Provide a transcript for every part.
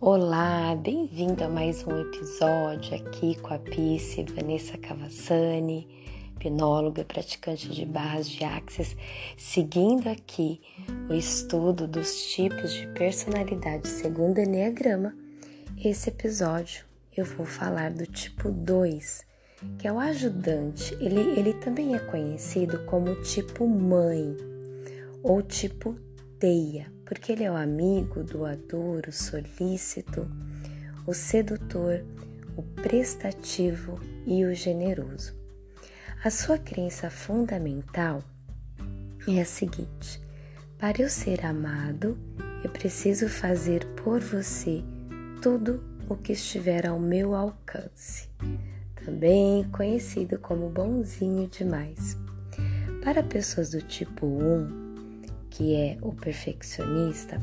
Olá, bem-vindo a mais um episódio aqui com a Pice Vanessa Cavassani, hipnóloga praticante de barras de axis, seguindo aqui o estudo dos tipos de personalidade segundo Enneagrama. Esse episódio eu vou falar do tipo 2, que é o ajudante. Ele, ele também é conhecido como tipo mãe ou tipo teia porque ele é o amigo, doador, o solícito, o sedutor, o prestativo e o generoso. A sua crença fundamental é a seguinte: para eu ser amado, eu preciso fazer por você tudo o que estiver ao meu alcance. Também conhecido como bonzinho demais. Para pessoas do tipo 1, que é o perfeccionista,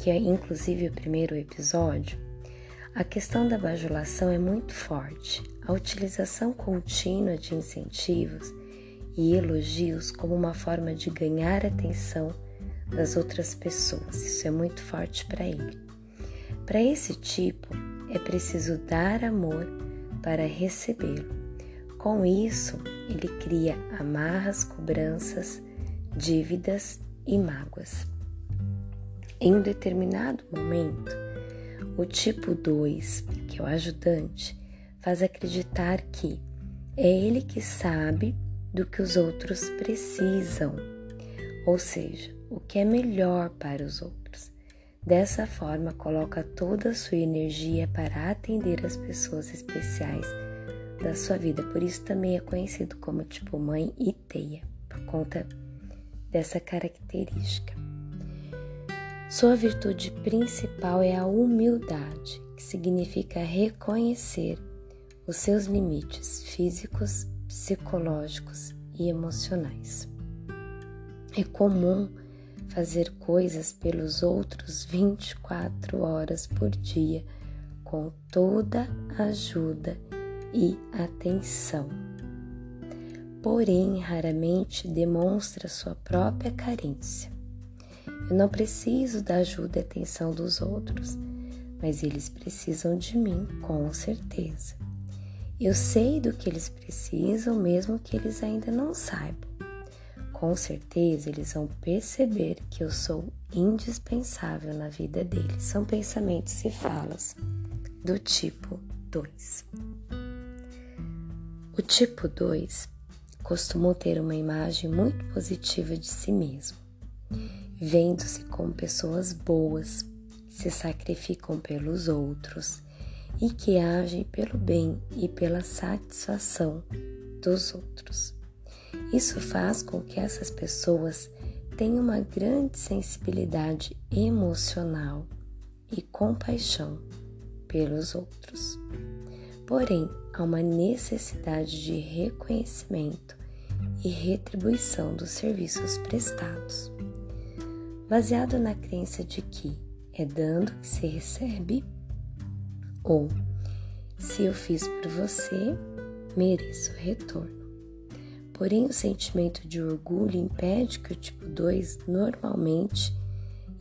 que é inclusive o primeiro episódio, a questão da bajulação é muito forte. A utilização contínua de incentivos e elogios como uma forma de ganhar atenção das outras pessoas. Isso é muito forte para ele. Para esse tipo, é preciso dar amor para recebê-lo. Com isso, ele cria amarras, cobranças, dívidas e mágoas. Em um determinado momento, o tipo 2, que é o ajudante, faz acreditar que é ele que sabe do que os outros precisam, ou seja, o que é melhor para os outros. Dessa forma, coloca toda a sua energia para atender as pessoas especiais da sua vida. Por isso também é conhecido como tipo mãe e teia, por conta dessa característica. Sua virtude principal é a humildade, que significa reconhecer os seus limites físicos, psicológicos e emocionais. É comum fazer coisas pelos outros 24 horas por dia com toda ajuda e atenção porém raramente demonstra sua própria carência. Eu não preciso da ajuda e atenção dos outros, mas eles precisam de mim, com certeza. Eu sei do que eles precisam, mesmo que eles ainda não saibam. Com certeza eles vão perceber que eu sou indispensável na vida deles. São pensamentos e falas do tipo 2. O tipo 2 costumam ter uma imagem muito positiva de si mesmo, vendo-se como pessoas boas, que se sacrificam pelos outros e que agem pelo bem e pela satisfação dos outros. Isso faz com que essas pessoas tenham uma grande sensibilidade emocional e compaixão pelos outros. Porém, há uma necessidade de reconhecimento e retribuição dos serviços prestados, baseado na crença de que é dando que se recebe, ou se eu fiz por você, mereço retorno. Porém, o sentimento de orgulho impede que o tipo 2 normalmente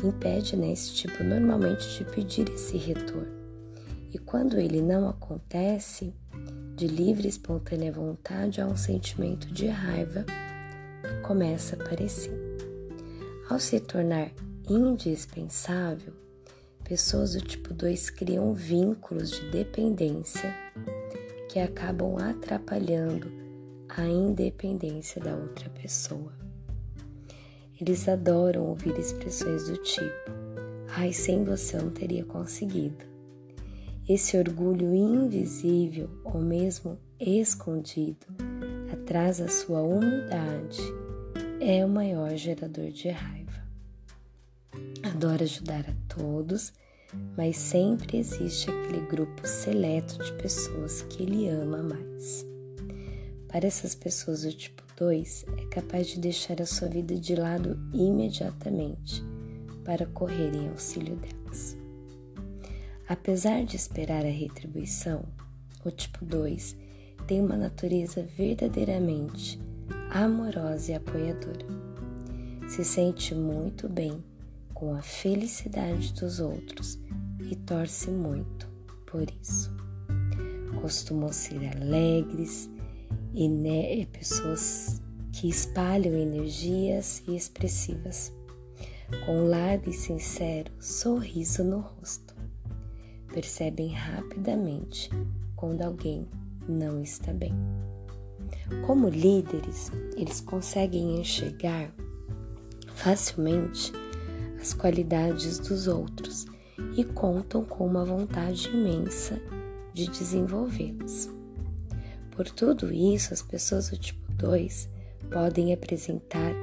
impede né, esse tipo normalmente de pedir esse retorno. E quando ele não acontece, de livre e espontânea vontade há um sentimento de raiva que começa a aparecer. Ao se tornar indispensável, pessoas do tipo 2 criam vínculos de dependência que acabam atrapalhando a independência da outra pessoa. Eles adoram ouvir expressões do tipo: ai, sem você eu não teria conseguido. Esse orgulho invisível ou mesmo escondido atrás da sua humildade é o maior gerador de raiva. Adora ajudar a todos, mas sempre existe aquele grupo seleto de pessoas que ele ama mais. Para essas pessoas do tipo 2, é capaz de deixar a sua vida de lado imediatamente para correr em auxílio delas. Apesar de esperar a retribuição, o tipo 2 tem uma natureza verdadeiramente amorosa e apoiadora. Se sente muito bem com a felicidade dos outros e torce muito por isso. Costumam ser alegres e né, pessoas que espalham energias e expressivas, com um largo e sincero sorriso no rosto. Percebem rapidamente quando alguém não está bem. Como líderes, eles conseguem enxergar facilmente as qualidades dos outros e contam com uma vontade imensa de desenvolvê-las. Por tudo isso, as pessoas do tipo 2 podem apresentar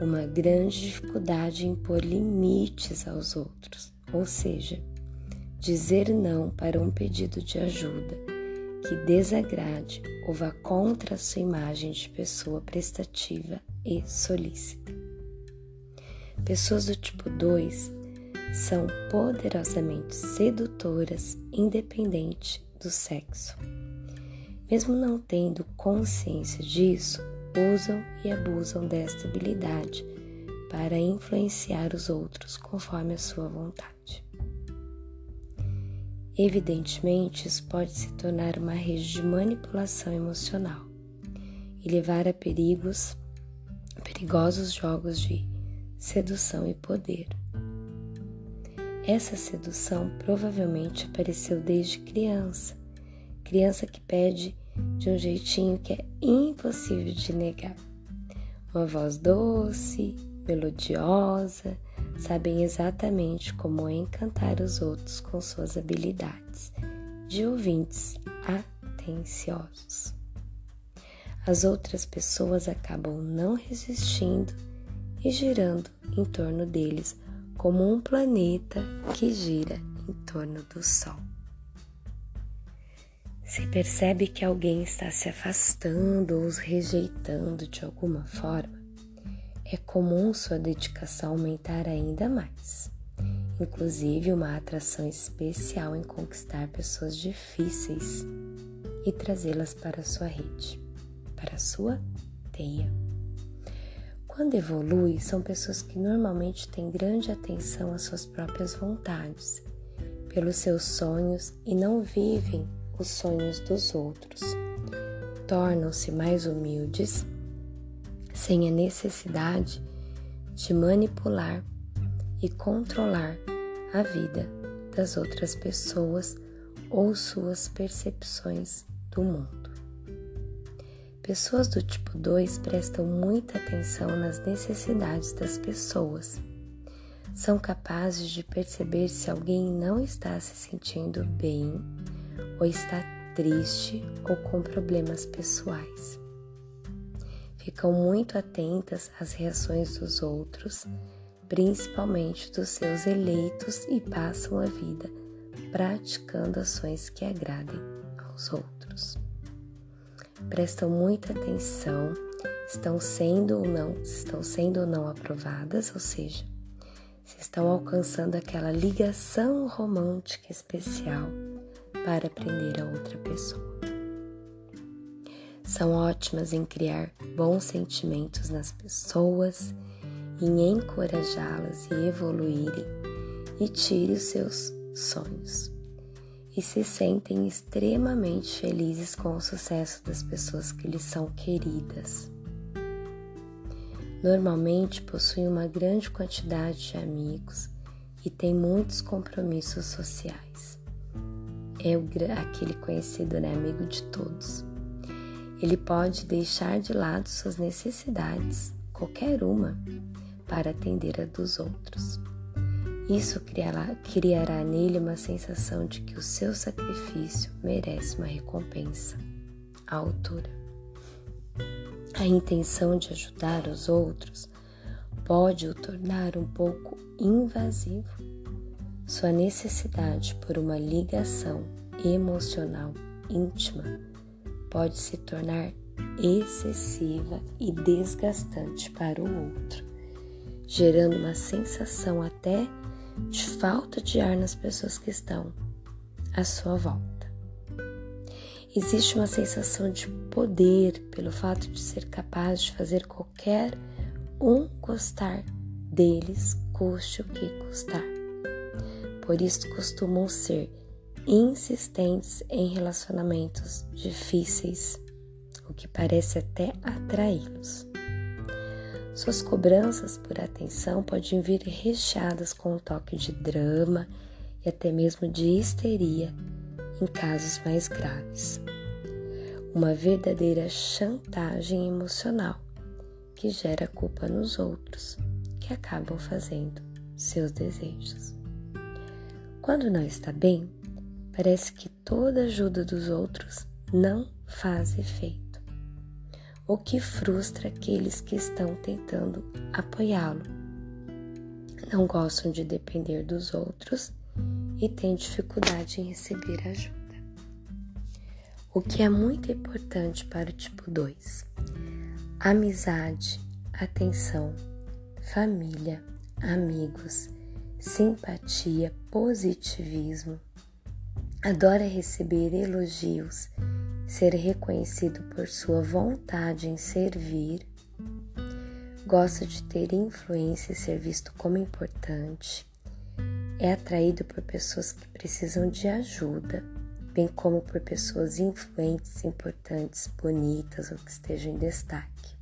uma grande dificuldade em pôr limites aos outros, ou seja, dizer não para um pedido de ajuda que desagrade ou vá contra a sua imagem de pessoa prestativa e solícita. Pessoas do tipo 2 são poderosamente sedutoras, independente do sexo. Mesmo não tendo consciência disso, usam e abusam desta habilidade para influenciar os outros conforme a sua vontade. Evidentemente, isso pode se tornar uma rede de manipulação emocional e levar a perigos, perigosos jogos de sedução e poder. Essa sedução provavelmente apareceu desde criança, criança que pede de um jeitinho que é impossível de negar. Uma voz doce, melodiosa, sabem exatamente como encantar os outros com suas habilidades de ouvintes atenciosos. As outras pessoas acabam não resistindo e girando em torno deles como um planeta que gira em torno do Sol. Se percebe que alguém está se afastando ou os rejeitando de alguma forma, é comum sua dedicação aumentar ainda mais. Inclusive, uma atração especial em conquistar pessoas difíceis e trazê-las para sua rede, para sua teia. Quando evolui, são pessoas que normalmente têm grande atenção às suas próprias vontades, pelos seus sonhos e não vivem os sonhos dos outros. Tornam-se mais humildes sem a necessidade de manipular e controlar a vida das outras pessoas ou suas percepções do mundo. Pessoas do tipo 2 prestam muita atenção nas necessidades das pessoas. São capazes de perceber se alguém não está se sentindo bem ou está triste ou com problemas pessoais ficam muito atentas às reações dos outros, principalmente dos seus eleitos, e passam a vida praticando ações que agradem aos outros. Prestam muita atenção, estão sendo ou não, estão sendo ou não aprovadas, ou seja, se estão alcançando aquela ligação romântica especial para aprender a outra pessoa. São ótimas em criar bons sentimentos nas pessoas, em encorajá-las e evoluírem e tire os seus sonhos. E se sentem extremamente felizes com o sucesso das pessoas que lhes são queridas. Normalmente possuem uma grande quantidade de amigos e têm muitos compromissos sociais. É aquele conhecido, né? Amigo de todos. Ele pode deixar de lado suas necessidades, qualquer uma, para atender a dos outros. Isso criará, criará nele uma sensação de que o seu sacrifício merece uma recompensa à altura. A intenção de ajudar os outros pode o tornar um pouco invasivo. Sua necessidade por uma ligação emocional íntima pode se tornar excessiva e desgastante para o outro, gerando uma sensação até de falta de ar nas pessoas que estão à sua volta. Existe uma sensação de poder pelo fato de ser capaz de fazer qualquer um gostar deles, custe o que custar. por isso costumam ser insistentes em relacionamentos difíceis, o que parece até atraí-los. Suas cobranças por atenção podem vir recheadas com um toque de drama e até mesmo de histeria em casos mais graves. Uma verdadeira chantagem emocional que gera culpa nos outros, que acabam fazendo seus desejos. Quando não está bem, parece que toda ajuda dos outros não faz efeito, o que frustra aqueles que estão tentando apoiá-lo. Não gostam de depender dos outros e têm dificuldade em receber ajuda. O que é muito importante para o tipo 2: amizade, atenção, família, amigos, simpatia, positivismo. Adora receber elogios, ser reconhecido por sua vontade em servir. Gosta de ter influência e ser visto como importante. É atraído por pessoas que precisam de ajuda, bem como por pessoas influentes, importantes, bonitas ou que estejam em destaque.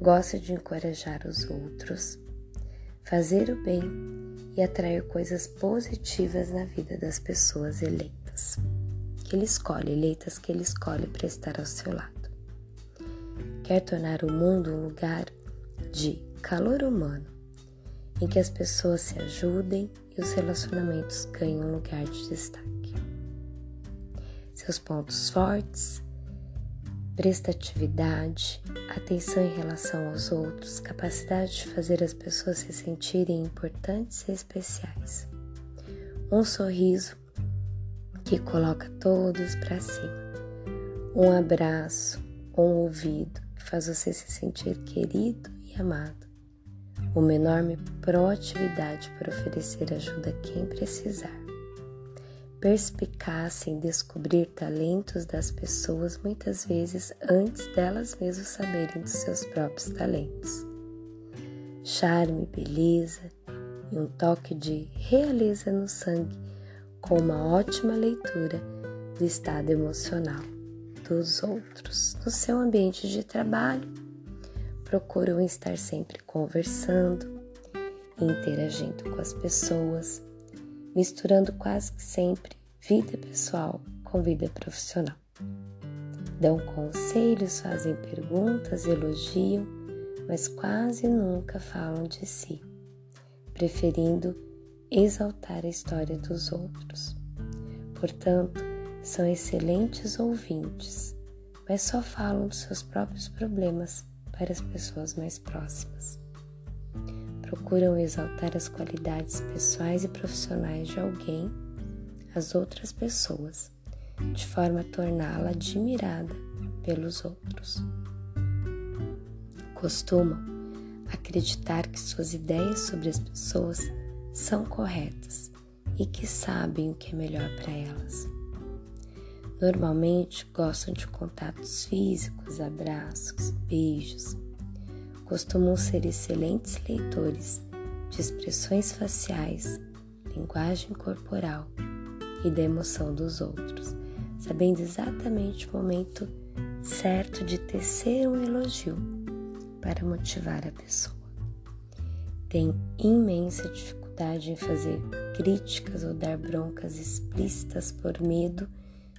Gosta de encorajar os outros fazer o bem e atrair coisas positivas na vida das pessoas eleitas, que ele escolhe, eleitas que ele escolhe para estar ao seu lado. Quer tornar o mundo um lugar de calor humano, em que as pessoas se ajudem e os relacionamentos ganhem um lugar de destaque. Seus pontos fortes prestatividade, atenção em relação aos outros, capacidade de fazer as pessoas se sentirem importantes e especiais. Um sorriso que coloca todos para cima. Um abraço, um ouvido que faz você se sentir querido e amado. Uma enorme proatividade para oferecer ajuda a quem precisar perspicácia em descobrir talentos das pessoas muitas vezes antes delas mesmas saberem dos seus próprios talentos. Charme, beleza e um toque de realeza no sangue, com uma ótima leitura do estado emocional dos outros. No seu ambiente de trabalho, procuram estar sempre conversando, interagindo com as pessoas misturando quase que sempre vida pessoal com vida profissional. Dão conselhos, fazem perguntas, elogiam, mas quase nunca falam de si, preferindo exaltar a história dos outros. Portanto, são excelentes ouvintes, mas só falam dos seus próprios problemas para as pessoas mais próximas procuram exaltar as qualidades pessoais e profissionais de alguém, as outras pessoas, de forma a torná-la admirada pelos outros. Costumam acreditar que suas ideias sobre as pessoas são corretas e que sabem o que é melhor para elas. Normalmente gostam de contatos físicos, abraços, beijos, costumam ser excelentes leitores de expressões faciais, linguagem corporal e da emoção dos outros, sabendo exatamente o momento certo de tecer um elogio para motivar a pessoa. Tem imensa dificuldade em fazer críticas ou dar broncas explícitas por medo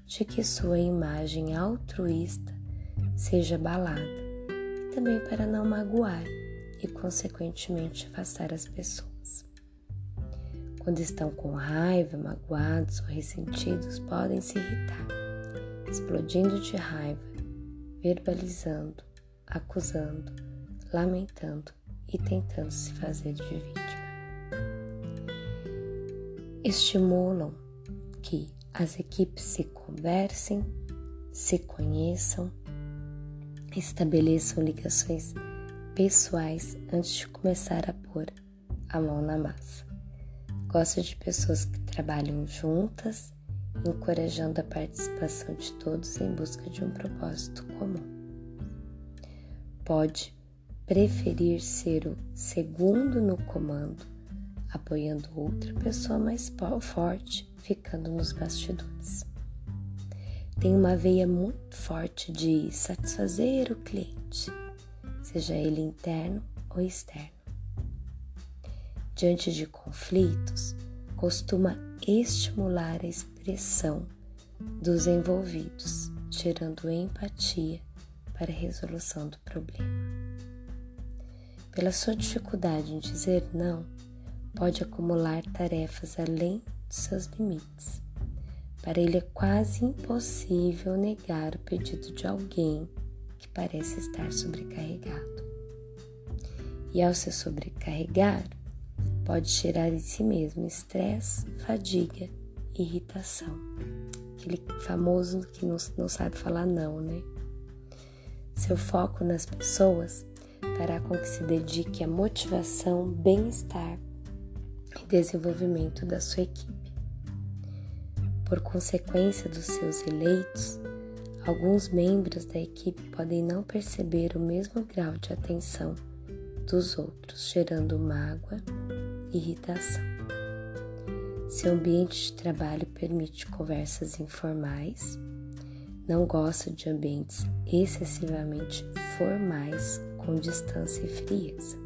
de que sua imagem altruísta seja abalada também para não magoar e, consequentemente, afastar as pessoas. Quando estão com raiva, magoados ou ressentidos, podem se irritar, explodindo de raiva, verbalizando, acusando, lamentando e tentando se fazer de vítima. Estimulam que as equipes se conversem, se conheçam Estabeleçam ligações pessoais antes de começar a pôr a mão na massa. Gosta de pessoas que trabalham juntas, encorajando a participação de todos em busca de um propósito comum. Pode preferir ser o segundo no comando apoiando outra pessoa mais forte, ficando nos bastidores. Tem uma veia muito forte de satisfazer o cliente, seja ele interno ou externo. Diante de conflitos, costuma estimular a expressão dos envolvidos, gerando empatia para a resolução do problema. Pela sua dificuldade em dizer não, pode acumular tarefas além de seus limites. Para ele é quase impossível negar o pedido de alguém que parece estar sobrecarregado. E ao se sobrecarregar, pode gerar em si mesmo estresse, fadiga, irritação. Aquele famoso que não, sabe falar não, né? Seu foco nas pessoas fará com que se dedique à motivação, bem-estar e desenvolvimento da sua equipe. Por consequência dos seus eleitos, alguns membros da equipe podem não perceber o mesmo grau de atenção dos outros, gerando mágoa irritação. Seu ambiente de trabalho permite conversas informais, não gosta de ambientes excessivamente formais com distância e frieza.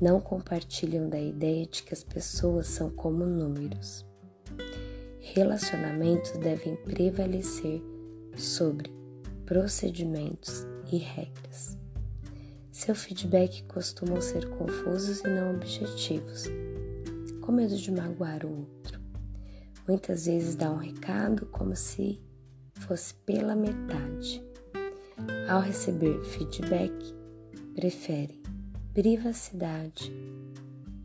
Não compartilham da ideia de que as pessoas são como números. Relacionamentos devem prevalecer sobre procedimentos e regras. Seu feedback costumam ser confusos e não objetivos, com medo de magoar o outro. Muitas vezes dá um recado como se fosse pela metade. Ao receber feedback, prefere privacidade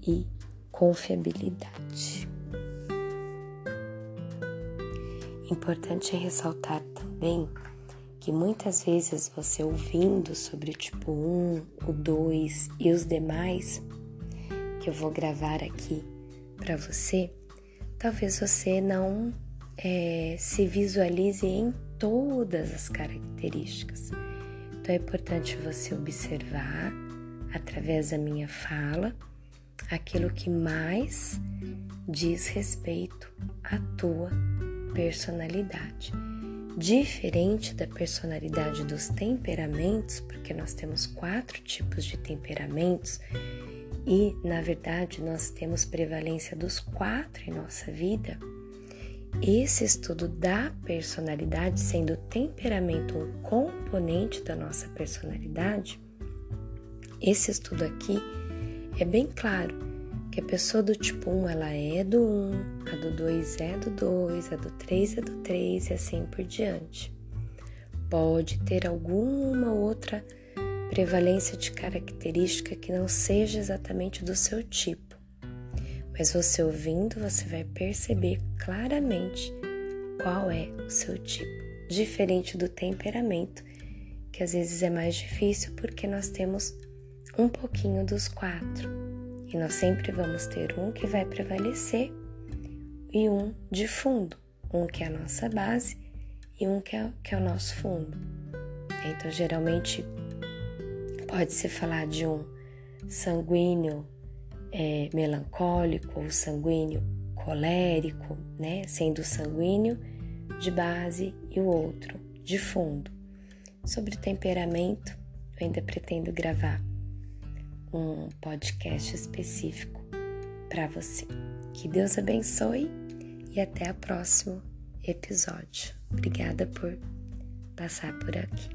e confiabilidade. Importante ressaltar também que muitas vezes você ouvindo sobre o tipo 1, o 2 e os demais que eu vou gravar aqui para você, talvez você não é, se visualize em todas as características. Então é importante você observar através da minha fala aquilo que mais diz respeito à tua personalidade diferente da personalidade dos temperamentos, porque nós temos quatro tipos de temperamentos e, na verdade, nós temos prevalência dos quatro em nossa vida. Esse estudo da personalidade, sendo o temperamento um componente da nossa personalidade, esse estudo aqui é bem claro que a pessoa do tipo 1 ela é do 1, a do 2 é do 2, a do 3 é do 3 e assim por diante. Pode ter alguma outra prevalência de característica que não seja exatamente do seu tipo. Mas você ouvindo, você vai perceber claramente qual é o seu tipo, diferente do temperamento, que às vezes é mais difícil porque nós temos um pouquinho dos quatro. E nós sempre vamos ter um que vai prevalecer e um de fundo, um que é a nossa base e um que é, que é o nosso fundo. Então, geralmente, pode-se falar de um sanguíneo é, melancólico ou sanguíneo colérico, né? Sendo sanguíneo de base e o outro de fundo. Sobre temperamento, eu ainda pretendo gravar um podcast específico para você. Que Deus abençoe e até o próximo episódio. Obrigada por passar por aqui.